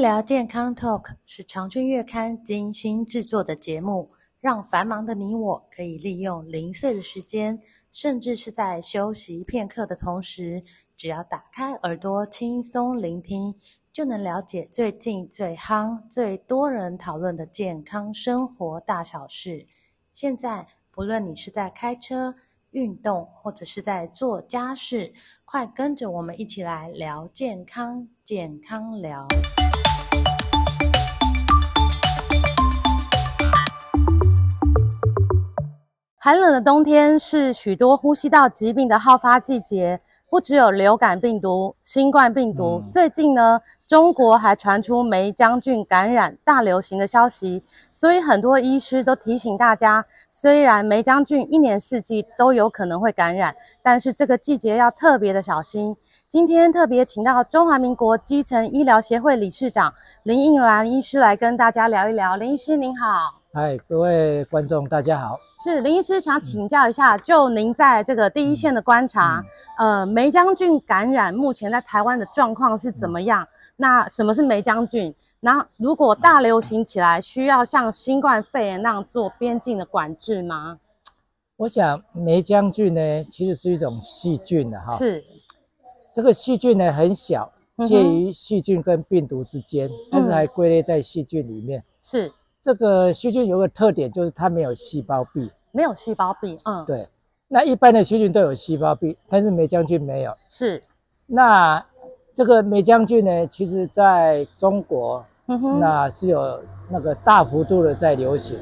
聊健康 Talk 是长春月刊精心制作的节目，让繁忙的你我可以利用零碎的时间，甚至是在休息片刻的同时，只要打开耳朵轻松聆听，就能了解最近最夯、最多人讨论的健康生活大小事。现在，不论你是在开车、运动，或者是在做家事，快跟着我们一起来聊健康，健康聊。寒冷的冬天是许多呼吸道疾病的好发季节，不只有流感病毒、新冠病毒，嗯、最近呢，中国还传出梅将军感染大流行的消息，所以很多医师都提醒大家，虽然梅江菌一年四季都有可能会感染，但是这个季节要特别的小心。今天特别请到中华民国基层医疗协会理事长林应兰医师来跟大家聊一聊。林医师您好。嗨，各位观众，大家好。是林医师想请教一下，嗯、就您在这个第一线的观察，嗯、呃，梅将军感染目前在台湾的状况是怎么样？嗯、那什么是霉浆菌？那如果大流行起来，需要像新冠肺炎那样做边境的管制吗？我想梅将军呢，其实是一种细菌的哈。是。这个细菌呢很小，介于细菌跟病毒之间，嗯、但是还归类在细菌里面。是。这个细菌有个特点，就是它没有细胞壁。没有细胞壁，嗯，对。那一般的细菌都有细胞壁，但是霉浆菌没有。是。那这个霉浆菌呢，其实在中国，嗯哼，那是有那个大幅度的在流行。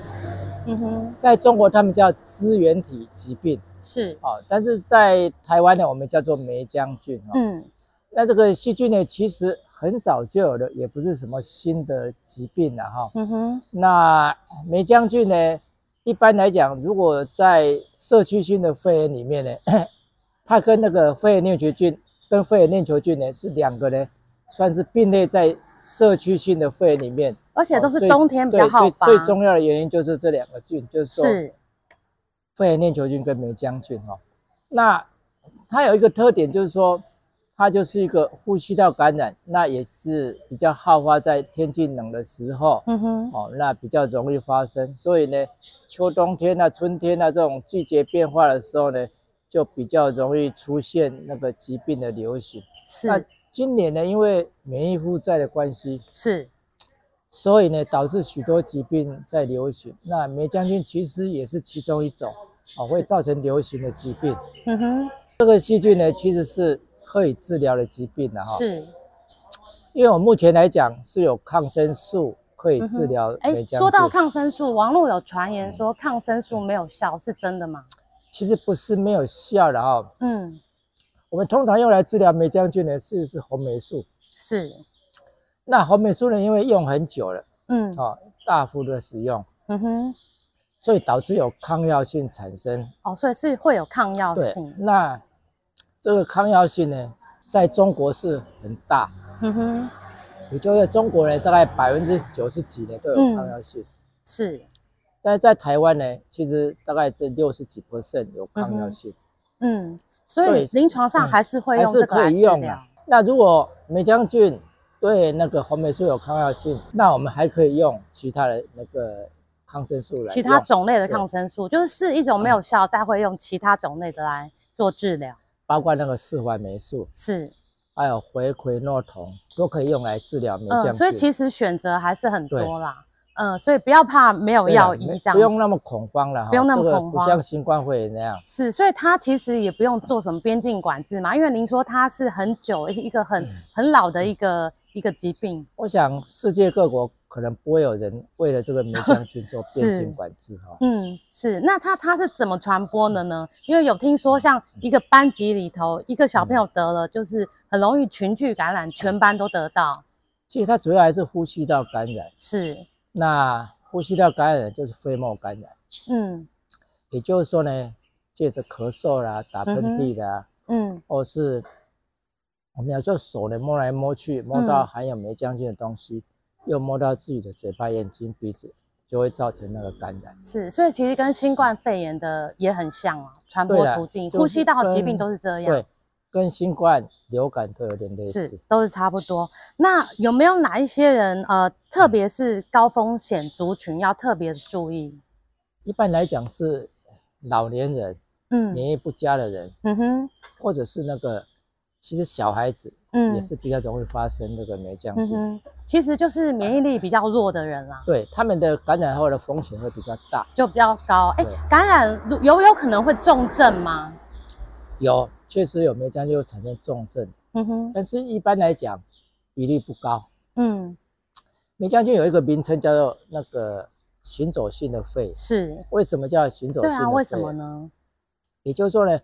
嗯哼，在中国他们叫支原体疾病。是。哦，但是在台湾呢，我们叫做霉浆菌。嗯。那这个细菌呢，其实。很早就有的，也不是什么新的疾病了哈。嗯哼。那梅将军呢？一般来讲，如果在社区性的肺炎里面呢，它跟那个肺炎链球菌跟肺炎链球菌呢是两个呢，算是并列在社区性的肺炎里面。而且都是冬天比较好发。最最重要的原因就是这两个菌，就是说，肺炎链球菌跟梅将菌哈。那它有一个特点，就是说。它就是一个呼吸道感染，那也是比较好发在天气冷的时候，嗯哼，哦，那比较容易发生。所以呢，秋冬天啊、春天啊这种季节变化的时候呢，就比较容易出现那个疾病的流行。是。那今年呢，因为免疫负债的关系，是，所以呢，导致许多疾病在流行。那霉浆菌其实也是其中一种，哦，会造成流行的疾病。嗯哼。这个细菌呢，其实是。可以治疗的疾病的哈，是，因为我目前来讲是有抗生素可以治疗。哎、嗯，说到抗生素，网络有传言说抗生素没有效，是真的吗？其实不是没有效的哈。嗯，我们通常用来治疗霉浆菌的是是红霉素。是，那红霉素呢，因为用很久了，嗯，哦，大幅的使用，嗯哼，所以导致有抗药性产生。哦，所以是会有抗药性。那这个抗药性呢，在中国是很大，嗯哼，也就是中国人，大概百分之九十几呢都有抗药性，嗯、是，但是在台湾呢，其实大概是六十几 percent 有抗药性，嗯，嗯，所以临床上还是会用这个来用的。那如果霉浆菌对那个红霉素有抗药性，那我们还可以用其他的那个抗生素来，其他种类的抗生素，就是试一种没有效，再会用其他种类的来做治疗。包括那个四环霉素是，还有回奎诺酮都可以用来治疗霉浆菌。嗯，所以其实选择还是很多啦。对嗯，所以不要怕没有药医这样，不用那么恐慌了哈。不用那么恐慌，不像新冠肺炎那样。是，所以它其实也不用做什么边境管制嘛，因为您说它是很久一个很、嗯、很老的一个一个疾病。我想世界各国。可能不会有人为了这个梅浆菌做 边境管制哈。嗯，是。那它它是怎么传播的呢？因为有听说，像一个班级里头，一个小朋友得了，就是很容易群聚感染，全班都得到。其实它主要还是呼吸道感染。是。那呼吸道感染就是飞沫感染。嗯。也就是说呢，借着咳嗽啦、打喷嚏啦，嗯，或是我们有时候手呢摸来摸去，摸到含有霉浆菌的东西。又摸到自己的嘴巴、眼睛、鼻子，就会造成那个感染。是，所以其实跟新冠肺炎的也很像啊，传播途径、呼吸道疾病都是这样。对，跟新冠、流感都有点类似，是都是差不多。那有没有哪一些人，呃，特别是高风险族群要特别注意？一般来讲是老年人，嗯，免疫不佳的人，嗯哼，或者是那个，其实小孩子，嗯，也是比较容易发生这个霉浆菌。嗯，其实就是免疫力比较弱的人啦。对，他们的感染后的风险会比较大，就比较高。哎，感染有有可能会重症吗？有，确实有霉浆菌会产生重症。嗯哼，但是一般来讲，比例不高。嗯，梅浆菌有一个名称叫做那个行走性的肺。是，为什么叫行走性的肺？对啊，为什么呢？也就是说呢，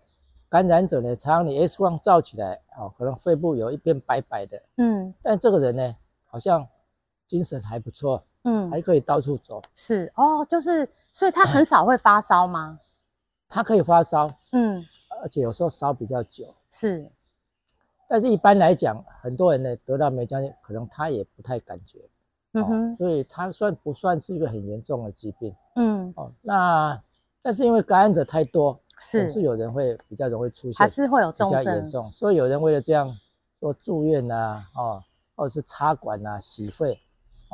感染者呢，常常你 X 光照起来，哦，可能肺部有一边白白的。嗯，但这个人呢，好像精神还不错。嗯，还可以到处走。是哦，就是，所以他很少会发烧吗？他可以发烧。嗯。而且有时候烧比较久，是，但是一般来讲，很多人呢得到梅浆菌，可能他也不太感觉，嗯哼，哦、所以他算不算是一个很严重的疾病？嗯，哦，那但是因为感染者太多，是，总是有人会比较容易出现，还是会有比较严重，所以有人为了这样说住院啊，哦，或者是插管啊、洗肺。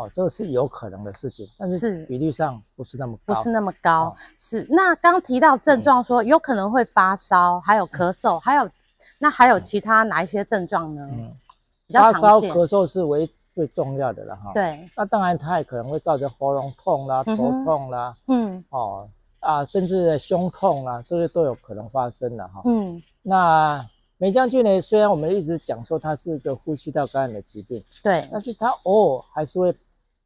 哦，这个是有可能的事情，但是比率上不是那么高，不是那么高。哦、是那刚提到症状说有可能会发烧，嗯、还有咳嗽，还有那还有其他哪一些症状呢？嗯，发烧、咳嗽是为最重要的了哈。对，那当然它也可能会造成喉咙痛啦、头痛啦，嗯，哦啊，甚至胸痛啦，这些都有可能发生的哈。嗯，那梅将军呢？虽然我们一直讲说它是一个呼吸道感染的疾病，对，但是它偶尔还是会。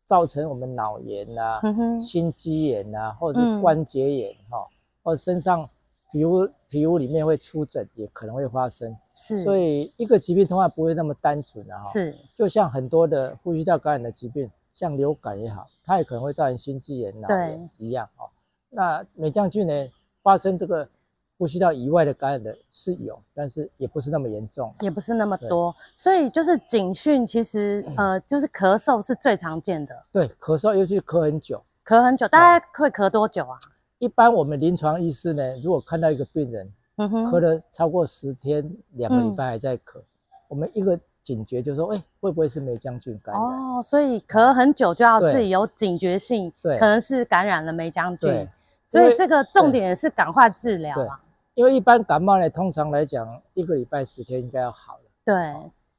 造成我们脑炎呐、啊、嗯、心肌炎呐、啊，或者是关节炎哈、嗯，或者身上皮肤皮肤里面会出疹，也可能会发生。是，所以一个疾病通常不会那么单纯的哈。是，就像很多的呼吸道感染的疾病，像流感也好，它也可能会造成心肌炎、脑炎一样哈。那美浆菌呢，发生这个。呼吸道以外的感染的是有，但是也不是那么严重，也不是那么多。所以就是警讯，其实 呃，就是咳嗽是最常见的。对，咳嗽尤其咳很久，咳很久，大概会咳多久啊？一般我们临床医师呢，如果看到一个病人，嗯哼，咳了超过十天、两个礼拜还在咳，嗯、我们一个警觉就是说，哎、欸，会不会是霉浆菌感染？哦，所以咳很久就要自己有警觉性，对，可能是感染了霉浆菌。对，所以这个重点是赶快治疗啊。因为一般感冒呢，通常来讲，一个礼拜十天应该要好了。对。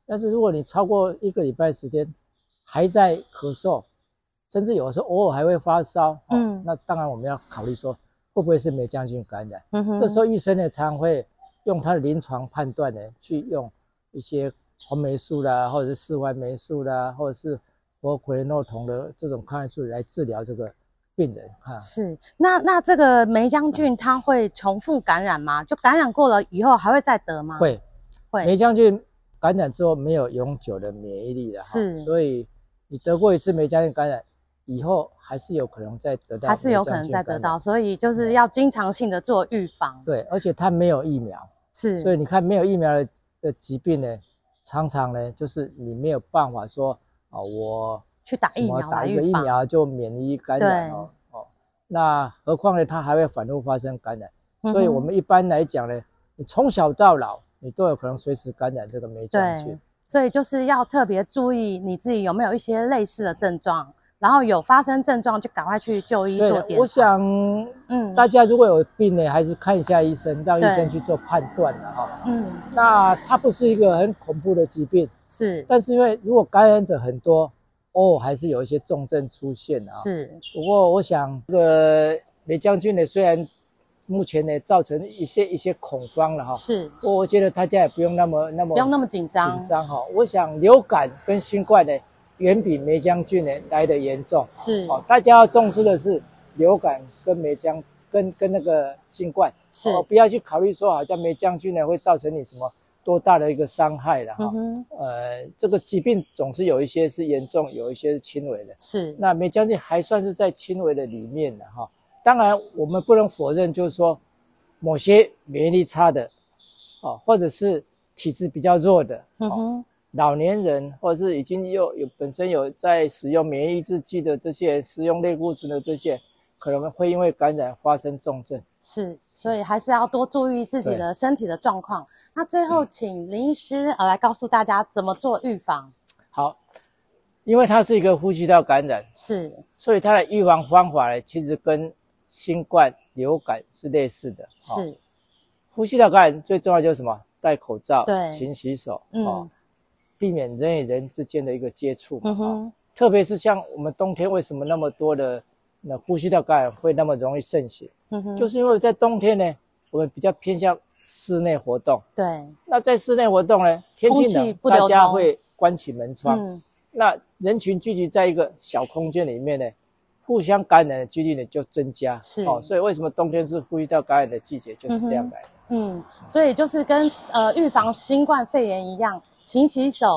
但是如果你超过一个礼拜十天还在咳嗽，甚至有的时候偶尔还会发烧，嗯，那当然我们要考虑说会不会是霉浆菌感染。嗯哼。这时候医生呢，常常会用他的临床判断呢，去用一些红霉素啦，或者是四环霉素啦，或者是佛葵诺酮的这种抗生素来治疗这个。病人哈是那那这个梅将军他会重复感染吗？就感染过了以后还会再得吗？会会梅将军感染之后没有永久的免疫力的哈，是所以你得过一次梅将军感染以后还是有可能再得到，还是有可能再得到，所以就是要经常性的做预防。对，而且它没有疫苗，是所以你看没有疫苗的的疾病呢，常常呢就是你没有办法说啊我。去打疫苗，打一个疫苗就免疫感染哦哦，那何况呢？它还会反复发生感染，嗯、所以我们一般来讲呢，你从小到老，你都有可能随时感染这个霉浆菌。所以就是要特别注意你自己有没有一些类似的症状，然后有发生症状就赶快去就医做检查。我想，嗯，大家如果有病呢，还是看一下医生，让医生去做判断的哈。嗯，那它不是一个很恐怖的疾病，是，但是因为如果感染者很多。哦，还是有一些重症出现啊。是，不过我想这个梅将军呢，虽然目前呢造成一些一些恐慌了哈。是，不过我觉得大家也不用那么那么不用那么紧张紧张哈。我想流感跟新冠呢，远比梅将军呢来的严重。是，哦，大家要重视的是流感跟梅将跟跟那个新冠。是，哦，不要去考虑说好像梅将军呢会造成你什么。多大的一个伤害了哈？嗯、呃，这个疾病总是有一些是严重，有一些是轻微的。是，那梅将军还算是在轻微的里面的哈。当然，我们不能否认，就是说某些免疫力差的，哦，或者是体质比较弱的，嗯哼，老年人或者是已经有有本身有在使用免疫抑制剂的这些，使用类固醇的这些。可能会因为感染发生重症。是，所以还是要多注意自己的身体的状况。那最后，请林医师呃来告诉大家怎么做预防。好，因为它是一个呼吸道感染，是，所以它的预防方法呢，其实跟新冠、流感是类似的。是，哦、呼吸道感染最重要就是什么？戴口罩，对，勤洗手，嗯、哦，避免人与人之间的一个接触。嗯哼，特别是像我们冬天，为什么那么多的那呼吸道感染会那么容易盛行？嗯哼，就是因为在冬天呢，我们比较偏向室内活动。对，那在室内活动呢，天气冷，大家会关起门窗。嗯，那人群聚集在一个小空间里面呢，互相感染的几率呢就增加。是哦，所以为什么冬天是呼吸道感染的季节，就是这样来的。嗯，所以就是跟呃预防新冠肺炎一样，勤洗手，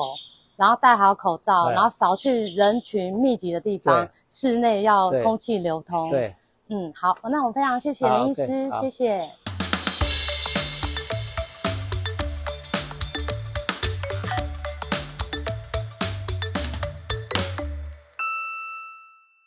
然后戴好口罩，啊、然后少去人群密集的地方，室内要空气流通。对，嗯，好，那我们非常谢谢林医师，谢谢。